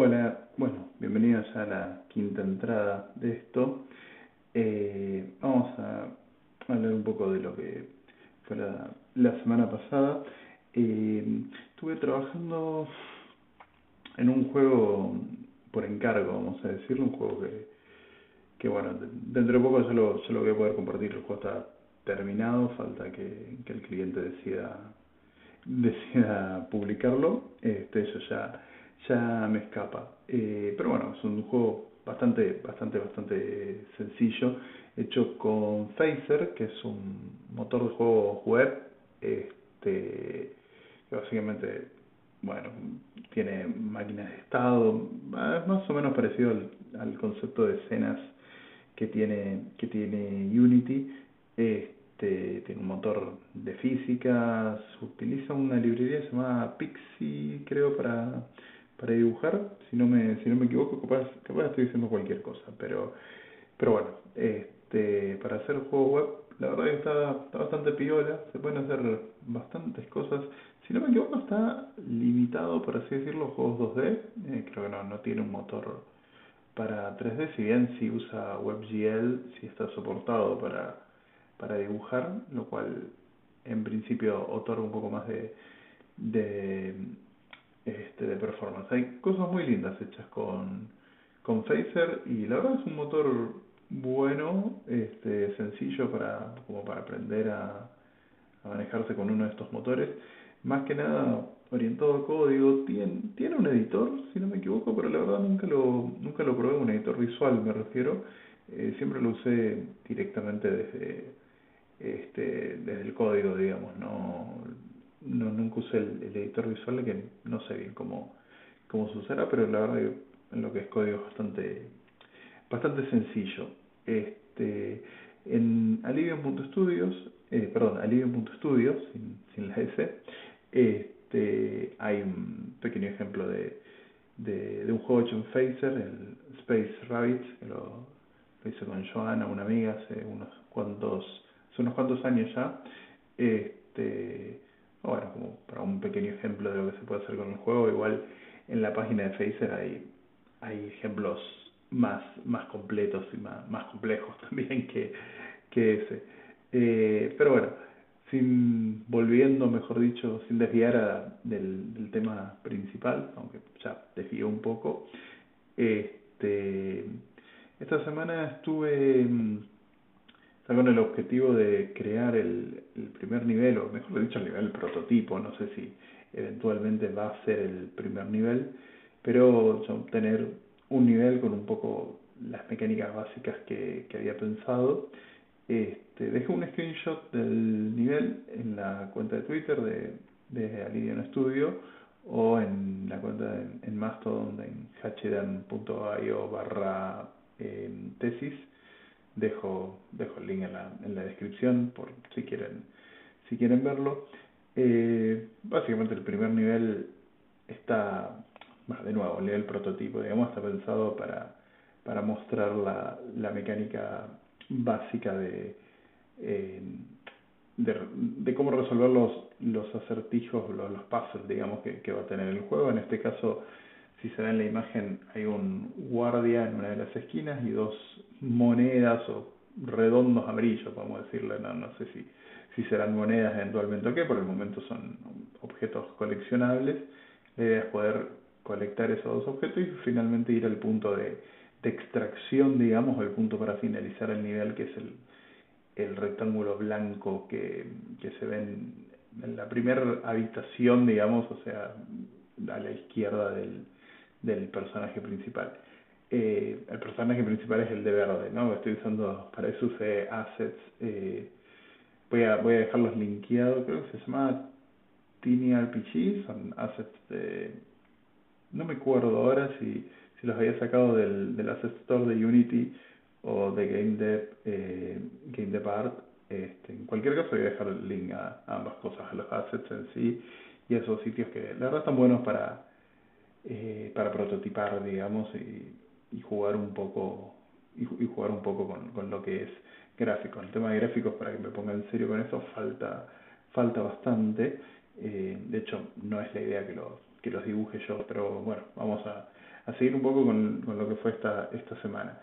Hola, bueno, bienvenidos a la quinta entrada de esto. Eh, vamos a hablar un poco de lo que fue la, semana pasada. Eh, estuve trabajando en un juego por encargo, vamos a decirlo, un juego que, que bueno, dentro de poco ya lo, voy a poder compartir, el juego está terminado, falta que, que el cliente decida decida publicarlo, este, eso ya ya me escapa. Eh, pero bueno, es un juego bastante, bastante, bastante sencillo, hecho con Phaser, que es un motor de juego web, este, que básicamente, bueno, tiene máquinas de estado, es más o menos parecido al, concepto de escenas que tiene, que tiene Unity. Este, tiene un motor de física, utiliza una librería llamada Pixie, creo, para para dibujar, si no me, si no me equivoco, capaz, capaz estoy diciendo cualquier cosa, pero, pero bueno, este, para hacer juego web, la verdad que está, está bastante piola, se pueden hacer bastantes cosas. Si no me equivoco, está limitado, por así decirlo, juegos 2D, eh, creo que no, no tiene un motor para 3D, si bien si usa WebGL, si está soportado para, para dibujar, lo cual en principio otorga un poco más de, de este, de performance. Hay cosas muy lindas hechas con, con Phaser y la verdad es un motor bueno, este, sencillo para, como para aprender a, manejarse con uno de estos motores. Más que nada orientado a código, tiene, tiene un editor, si no me equivoco, pero la verdad nunca lo, nunca lo probé, un editor visual me refiero. Eh, siempre lo usé directamente desde, este, desde el código, digamos, no no nunca usé el, editor visual que no sé bien cómo, cómo se usará, pero la verdad que en lo que es código es bastante, bastante sencillo. Este, en Alivium.studios, eh, perdón, Alivium.studios, sin, sin la S, este, hay un pequeño ejemplo de, de, de un juego hecho en Phaser, el Space Rabbit, que lo, hice con Joana, una amiga, hace unos cuantos, hace unos cuantos años ya. Este, bueno, como para un pequeño ejemplo de lo que se puede hacer con el juego, igual en la página de Phaser hay, hay ejemplos más, más completos y más, más complejos también que, que ese. Eh, pero bueno, sin volviendo, mejor dicho, sin desviar a, del, del tema principal, aunque ya desvió un poco, este, esta semana estuve con el objetivo de crear el, primer nivel, o mejor dicho, el nivel prototipo, no sé si eventualmente va a ser el primer nivel, pero tener un nivel con un poco las mecánicas básicas que, había pensado. Este, dejé un screenshot del nivel en la cuenta de Twitter de, de Alidian Studio o en la cuenta en, en Mastodon en hdan.io barra eh, tesis dejo, dejo el link en la, en la descripción por si quieren, si quieren verlo. Eh, básicamente el primer nivel está, de nuevo, el prototipo, digamos, está pensado para, para mostrar la, la mecánica básica de, eh, de, cómo resolver los, los acertijos, los, los digamos, que va a tener el juego. En este caso, si se ve en la imagen, hay un guardia en una de las esquinas y dos monedas o redondos amarillos, podemos decirle, no, no sé si, si serán monedas eventualmente o qué, por el momento son objetos coleccionables. La idea es poder colectar esos dos objetos y finalmente ir al punto de, extracción, digamos, el punto para finalizar el nivel, que es el, el rectángulo blanco que, que se ve en la primera habitación, digamos, o sea, a la izquierda del, del personaje principal. Eh, el personaje principal es el de verde, ¿no? Estoy usando, para eso usé assets, eh, voy, a, voy a dejarlos linkeados, creo que se llama Tiny RPG, son assets de, no me acuerdo ahora si, si los había sacado del, del Asset Store de Unity o de Game Dev, eh, Game Dev Art, este, en cualquier caso voy a dejar el link a, ambas cosas, a los assets en sí y a esos sitios que la verdad están buenos para eh, para prototipar, digamos, y, y jugar un poco y, jugar un poco con, con lo que es gráfico. El tema de gráficos, para que me ponga en serio con eso, falta falta bastante. Eh, de hecho, no es la idea que los, que los dibuje yo, pero bueno, vamos a, a seguir un poco con, con lo que fue esta, esta semana.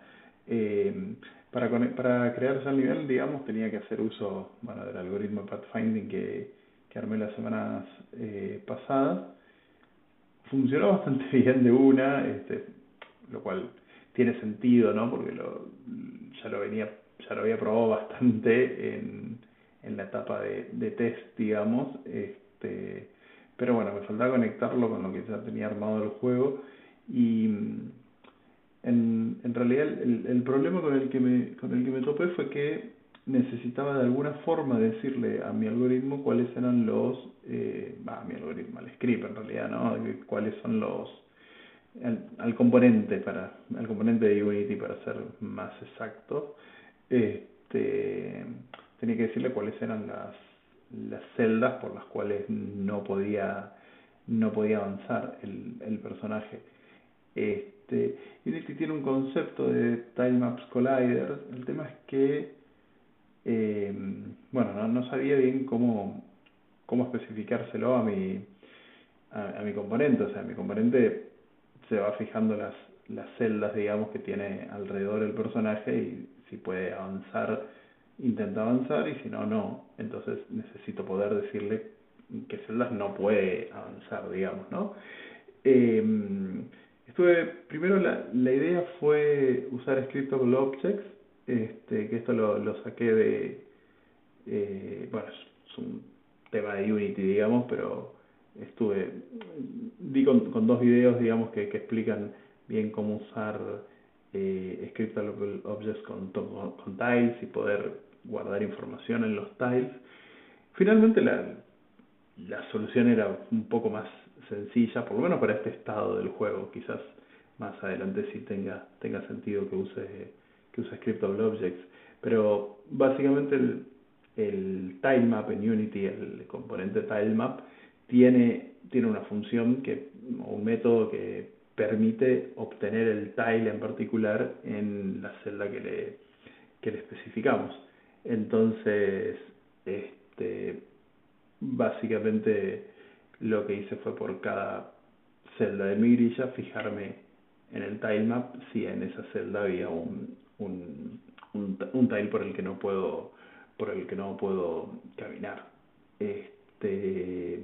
Eh, para, para crear ese nivel, digamos, tenía que hacer uso bueno, del algoritmo Pathfinding que, que armé las semanas eh, pasadas. Funcionó bastante bien de una, este, lo cual tiene sentido, ¿no? Porque lo, ya lo venía, ya lo había probado bastante en, en la etapa de, de test, digamos. Este, pero bueno, me faltaba conectarlo con lo que ya tenía armado el juego y en, en realidad el, el problema con el que me con el que me topé fue que necesitaba de alguna forma decirle a mi algoritmo cuáles eran los eh, a mi algoritmo al script en realidad no cuáles son los al, componente para al componente de Unity para ser más exacto este tenía que decirle cuáles eran las las celdas por las cuales no podía no podía avanzar el, el personaje este, Unity tiene un concepto de Time Maps Collider. El tema es que, eh, bueno, no, no, sabía bien cómo, cómo especificárselo a mi, a, mi componente. O sea, mi componente se va fijando las, las celdas, digamos, que tiene alrededor el personaje y si puede avanzar, intenta avanzar y si no, no. Entonces necesito poder decirle qué celdas no puede avanzar, digamos, ¿no? Eh, Estuve, primero la, la idea fue usar Scriptable Objects, este, que esto lo, lo saqué de, eh, bueno, es un tema de Unity, digamos, pero estuve, di con, con dos videos, digamos, que, que explican bien cómo usar eh, Scriptable Objects con, con tiles y poder guardar información en los tiles. Finalmente la, la solución era un poco más sencilla, por lo menos para este estado del juego. Quizás más adelante sí tenga, tenga sentido que use, que use Scriptable Objects. Pero básicamente el, el tilemap en Unity, el componente tilemap, tiene, tiene una función que, o un método que permite obtener el tile en particular en la celda que le, que le especificamos. Entonces, este, básicamente lo que hice fue por cada celda de mi grilla fijarme en el tilemap si en esa celda había un, un, un, tile por el que no puedo por el que no puedo caminar. Este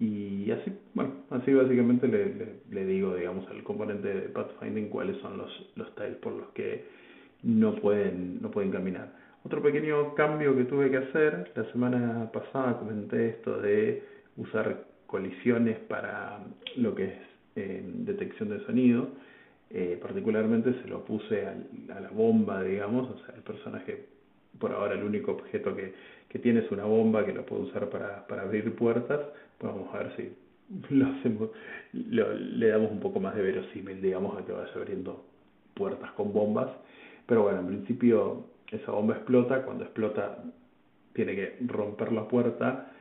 y así bueno así básicamente le, le, le digo digamos al componente de pathfinding cuáles son los los tiles por los que no pueden no pueden caminar. Otro pequeño cambio que tuve que hacer la semana pasada comenté esto de usar colisiones para lo que es eh, detección de sonido. Eh, particularmente se lo puse al, a la bomba, digamos, o sea, el personaje, por ahora el único objeto que, que tiene es una bomba que lo puedo usar para, para abrir puertas. Pues vamos a ver si lo hacemos, lo, le damos un poco más de verosímil, digamos, a que vaya abriendo puertas con bombas. Pero bueno, en principio esa bomba explota, cuando explota tiene que romper la puerta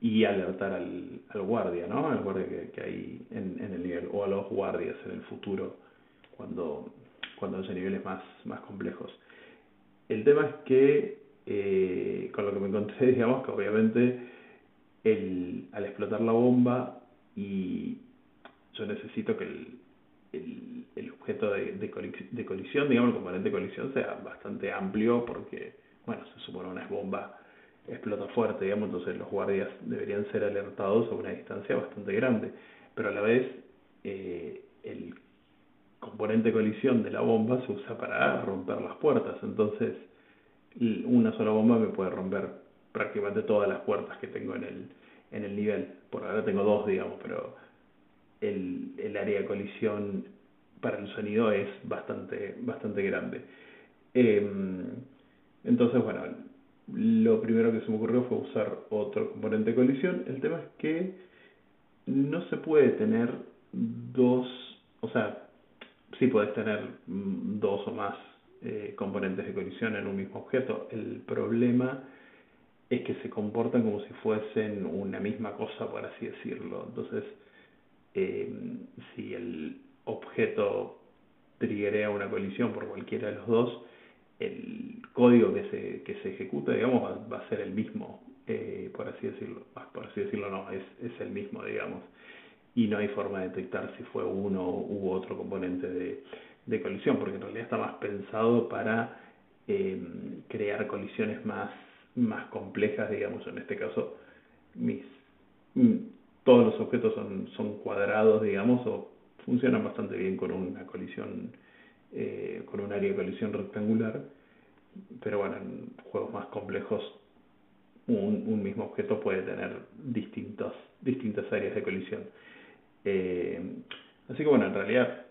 y alertar al, guardia, ¿no? Al guardia que, que hay en, en el nivel, o a los guardias en el futuro, cuando, cuando haya niveles más, más complejos. El tema es que, eh, con lo que me encontré, digamos, que obviamente el, al explotar la bomba y yo necesito que el, el, el objeto de, de, de colisión, digamos, el componente de colisión sea bastante amplio porque, bueno, se supone una bomba explota fuerte, digamos, entonces los guardias deberían ser alertados a una distancia bastante grande, pero a la vez eh, el componente colisión de la bomba se usa para romper las puertas, entonces una sola bomba me puede romper prácticamente todas las puertas que tengo en el, en el nivel, por ahora tengo dos, digamos, pero el, el área de colisión para el sonido es bastante, bastante grande. Eh, entonces, bueno, lo primero que se me ocurrió fue usar otro componente de colisión. El tema es que no se puede tener dos, o sea, sí puedes tener mm, dos o más eh, componentes de colisión en un mismo objeto. El problema es que se comportan como si fuesen una misma cosa, por así decirlo. Entonces, eh, si el objeto triggerea una colisión por cualquiera de los dos, el código que se, que se ejecuta, digamos, va, va a ser el mismo, eh, por así decirlo. Ah, por así decirlo, no, es, es el mismo, digamos. y no hay forma de detectar si fue uno u otro componente de, de colisión, porque en realidad está más pensado para eh, crear colisiones más, más complejas, digamos, en este caso, mis, mm, todos los objetos son, son cuadrados, digamos, o funcionan bastante bien con una colisión, eh, con un área de colisión rectangular, pero bueno, en juegos más complejos un, un mismo objeto puede tener distintos, distintas áreas de colisión. Eh, así que bueno, en realidad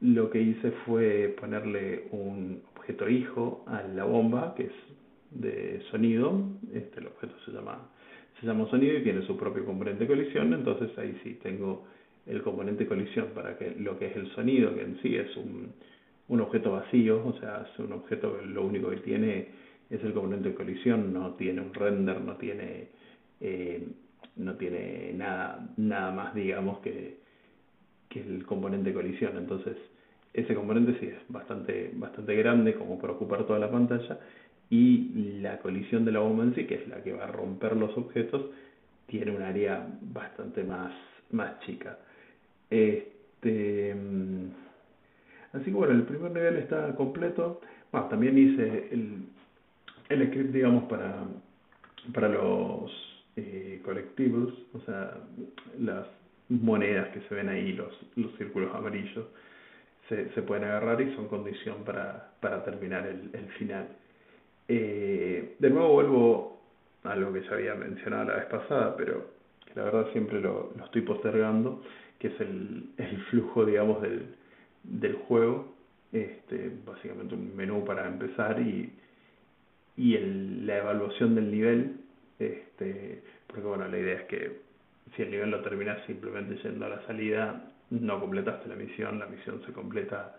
lo que hice fue ponerle un objeto hijo a la bomba, que es de sonido, este el objeto se llama se llama sonido y tiene su propio componente de colisión, entonces ahí sí tengo el componente de colisión para que lo que es el sonido, que en sí es un, un objeto vacío, o sea, es un objeto que lo único que tiene es el componente de colisión, no tiene un render, no tiene eh, no tiene nada nada más digamos que, que el componente de colisión, entonces ese componente sí es bastante bastante grande como para ocupar toda la pantalla y la colisión de la bomba en sí, que es la que va a romper los objetos, tiene un área bastante más, más chica. Este, así que bueno, el primer nivel está completo. También hice el, el script, digamos, para, para los eh, colectivos, o sea, las monedas que se ven ahí, los, los círculos amarillos, se, se pueden agarrar y son condición para, para terminar el, el final. Eh, de nuevo vuelvo a lo que ya había mencionado la vez pasada, pero la verdad siempre lo, lo estoy postergando, que es el, el flujo, digamos, del, del juego. Este, básicamente un menú para empezar y, y el, la evaluación del nivel, este, porque bueno, la idea es que si el nivel lo terminas simplemente yendo a la salida, no completaste la misión, la misión se completa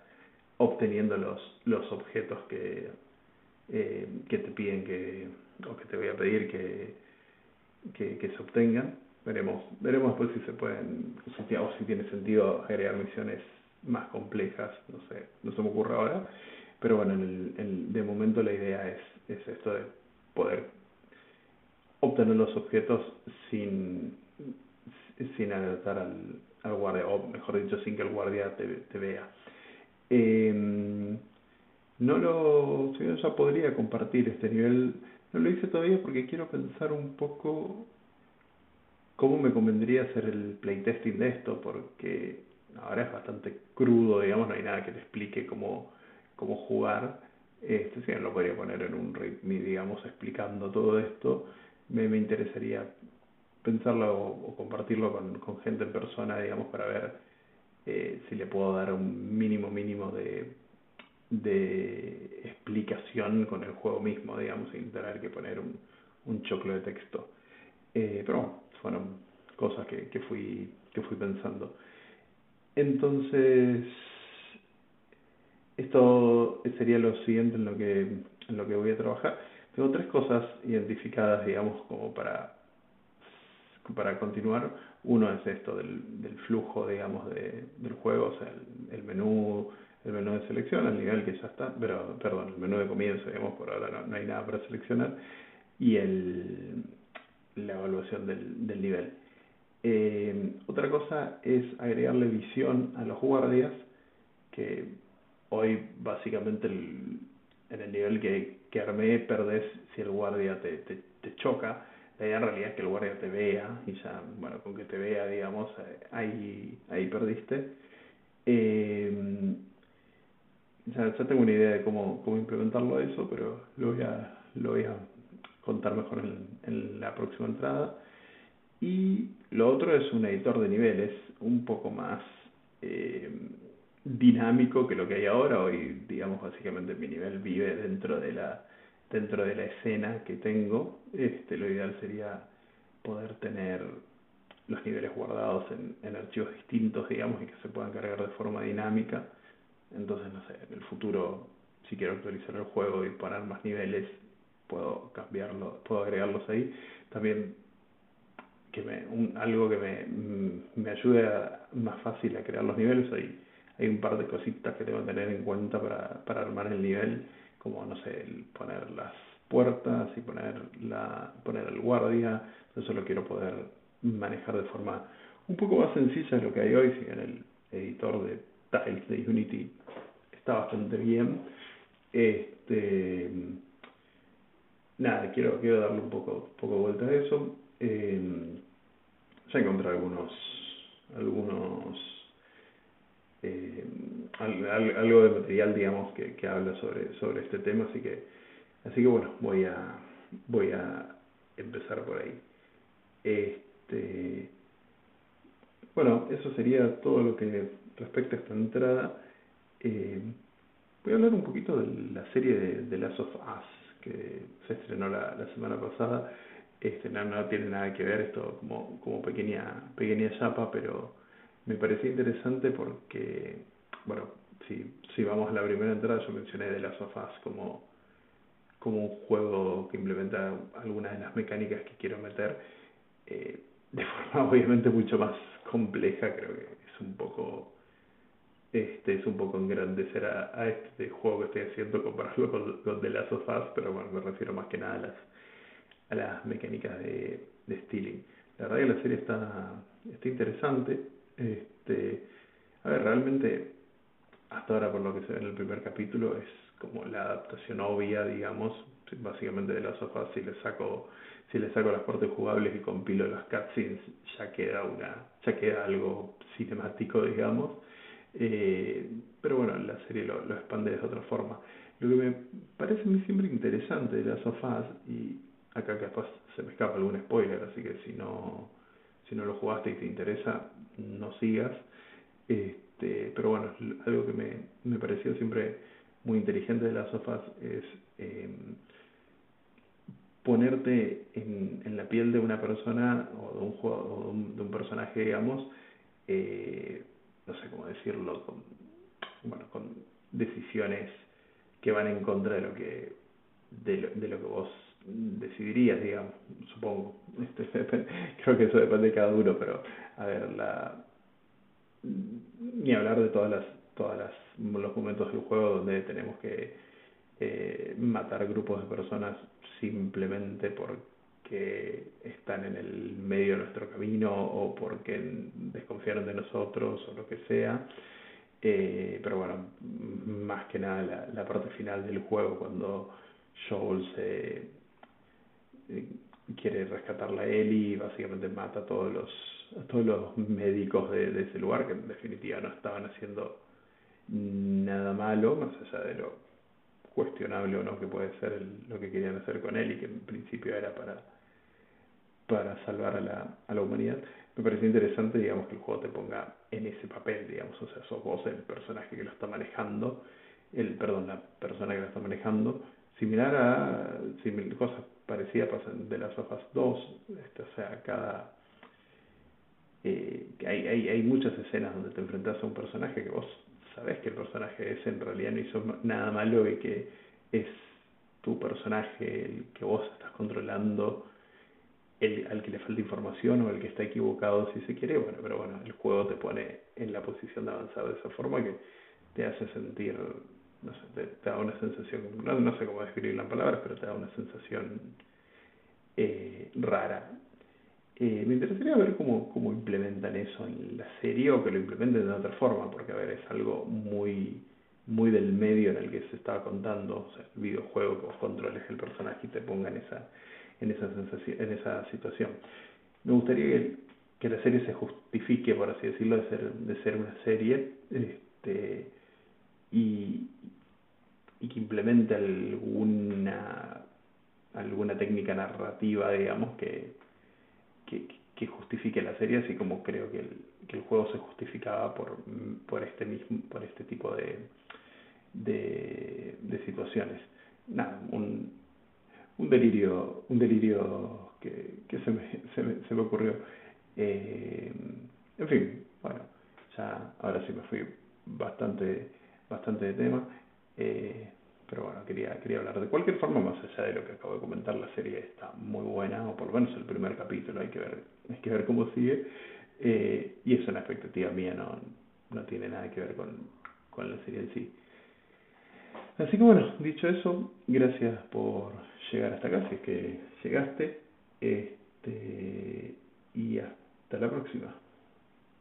obteniendo los, los objetos que, eh, que te piden que, o que te voy a pedir que, que, que se obtengan. Veremos, veremos después si se pueden, o si tiene sentido agregar misiones más complejas, no sé, no se me ocurre ahora, pero bueno, el, el, de momento la idea es, es esto de poder obtener los objetos sin, sin alertar al, al guardia, o mejor dicho, sin que el guardia te, te vea. Eh, no lo, yo ya podría compartir este nivel, no lo hice todavía porque quiero pensar un poco cómo me convendría hacer el playtesting de esto, porque ahora es bastante crudo, digamos, no hay nada que te explique cómo, cómo jugar. Este, si lo podría poner en un ritmo, digamos, explicando todo esto, me, me interesaría pensarlo o, compartirlo con, con gente en persona, digamos, para ver eh, si le puedo dar un mínimo mínimo de de explicación con el juego mismo, digamos, sin tener que poner un, un choclo de texto. Eh, pero bueno, fueron cosas que, que, fui, que fui pensando. Entonces, esto sería lo siguiente en lo que, en lo que voy a trabajar. Tengo tres cosas identificadas, digamos, como para, para continuar. Uno es esto del, del flujo, digamos, de, del juego, o sea, el, el menú, el menú de selección al nivel que ya está, pero perdón, el menú de comienzo, digamos, por ahora no, no hay nada para seleccionar, y el, la evaluación del, del nivel. Eh, otra cosa es agregarle visión a los guardias, que hoy básicamente el, en el nivel que, que armé perdés si el guardia te, te, te choca. La idea en realidad es que el guardia te vea y ya, bueno, con que te vea, digamos, ahí, ahí perdiste. Eh, ya, ya tengo una idea de cómo, cómo implementarlo eso, pero lo voy a, lo voy a contar mejor en, en la próxima entrada. Y lo otro es un editor de niveles un poco más eh, dinámico que lo que hay ahora. Hoy, digamos, básicamente mi nivel vive dentro de la, dentro de la escena que tengo. Este, lo ideal sería poder tener los niveles guardados en, en archivos distintos, digamos, y que se puedan cargar de forma dinámica entonces, no sé, en el futuro, si quiero actualizar el juego y poner más niveles, puedo cambiarlo, puedo agregarlos ahí. También que me, un, algo que me, mm, me ayude a, más fácil a crear los niveles. Hay, hay un par de cositas que tengo que tener en cuenta para, para armar el nivel, como, no sé, el poner las puertas y poner, la, poner el guardia. Eso lo quiero poder manejar de forma un poco más sencilla de lo que hay hoy, si en el editor de Tiles de Unity está bastante bien. Este, nada, quiero, quiero darle un poco, poco vuelta a eso. Eh, ya encontré algunos, algunos eh, algo de material, digamos, que, que habla sobre, sobre este tema, así que, así que bueno, voy a, voy a empezar por ahí. Este, bueno, eso sería todo lo que respecta a esta entrada. Eh, voy a hablar un poquito de la serie de, de Last of Us que se estrenó la semana pasada. Este, no, no tiene nada que ver esto como, como pequeña, pequeña chapa, pero me parecía interesante porque, bueno, si, si vamos a la primera entrada, yo mencioné de las sofás como, como un juego que implementa algunas de las mecánicas que quiero meter eh, de forma obviamente mucho más compleja, creo que es un poco este es un poco engrandecer a, a este juego que estoy haciendo compararlo con, con The Last of pero bueno, me refiero más que nada a las, a las mecánicas de, de stealing. La verdad que la serie está, está interesante, este, a ver, realmente, hasta ahora por lo que se ve en el primer capítulo, es como la adaptación obvia, digamos, básicamente de las sofás, si le saco, si le saco las partes jugables y compilo las cutscenes, ya queda una, ya queda algo cinemático, digamos. Eh, pero bueno, la serie lo, expande de otra forma. Lo que me parece a mí siempre interesante de las sofás, y acá capaz se me escapa algún spoiler, así que si no, si no lo jugaste y te interesa, no sigas. Este, pero bueno, algo que me, me pareció siempre muy inteligente de las sofás es eh, ponerte en, en, la piel de una persona o de un juego o de un, de un personaje, digamos, eh, no sé cómo decirlo, con, bueno, con decisiones que van en contra de lo que de lo, de lo que vos decidirías, digamos, supongo. Este, creo que eso depende de cada uno, pero a ver, la ni hablar de todas las todas las los momentos del juego donde tenemos que eh, matar grupos de personas simplemente porque están en el medio de nuestro camino o porque desconfiaron de nosotros o lo que sea. Eh, pero bueno, más que nada la, la parte final del juego cuando Joel se quiere rescatarla a Ellie y básicamente mata a todos los, a todos los médicos de, ese lugar que en definitiva no estaban haciendo nada malo, más allá de lo cuestionable o no que puede ser lo que querían hacer con él y que en principio era para, para salvar a la, a la humanidad. Me pareció interesante, digamos, que el juego te ponga en ese papel, digamos, o sea, sos vos el personaje que lo está manejando, el, perdón, la persona que lo está manejando, similar a simil, cosas parecidas pasan de las hojas 2, este, o sea, cada... Eh, hay, hay, hay muchas escenas donde te enfrentas a un personaje que vos sabés que el personaje ese en realidad no hizo nada malo y que es tu personaje el que vos estás controlando, el, al que le falta información o el que está equivocado si se quiere, bueno, pero bueno, el juego te pone en la posición de avanzar de esa forma que te hace sentir no sé, te, da una sensación, no, no, sé cómo describirla en palabras, pero te da una sensación eh, rara. Eh, me interesaría ver cómo, cómo implementan eso en la serie o que lo implementen de otra forma, porque a ver, es algo muy muy del medio en el que se estaba contando, o sea, el videojuego que vos controles el personaje y te ponga en esa, en esa sensación, en esa situación. Me gustaría que, que la serie se justifique, por así decirlo, de ser, de ser una serie, este, y, y que implemente alguna alguna técnica narrativa, digamos, que, que, que justifique la serie, así como creo que el, que el juego se justificaba por, por este mismo, por este tipo de, de, de situaciones. Nada, un, un delirio, un delirio que, que se, me, se, me, se me ocurrió. Eh, en fin, bueno, ya ahora sí me fui bastante bastante de tema. Eh, pero bueno, quería, quería hablar. De cualquier forma, más allá de lo que acabo de comentar, la serie está muy buena, o por lo menos el primer capítulo, hay que ver, hay que ver cómo sigue. Eh, y es una expectativa mía, no, no tiene nada que ver con, con la serie en sí. Así que bueno, dicho eso, gracias por llegar hasta acá, si es que llegaste. Este, y hasta la próxima.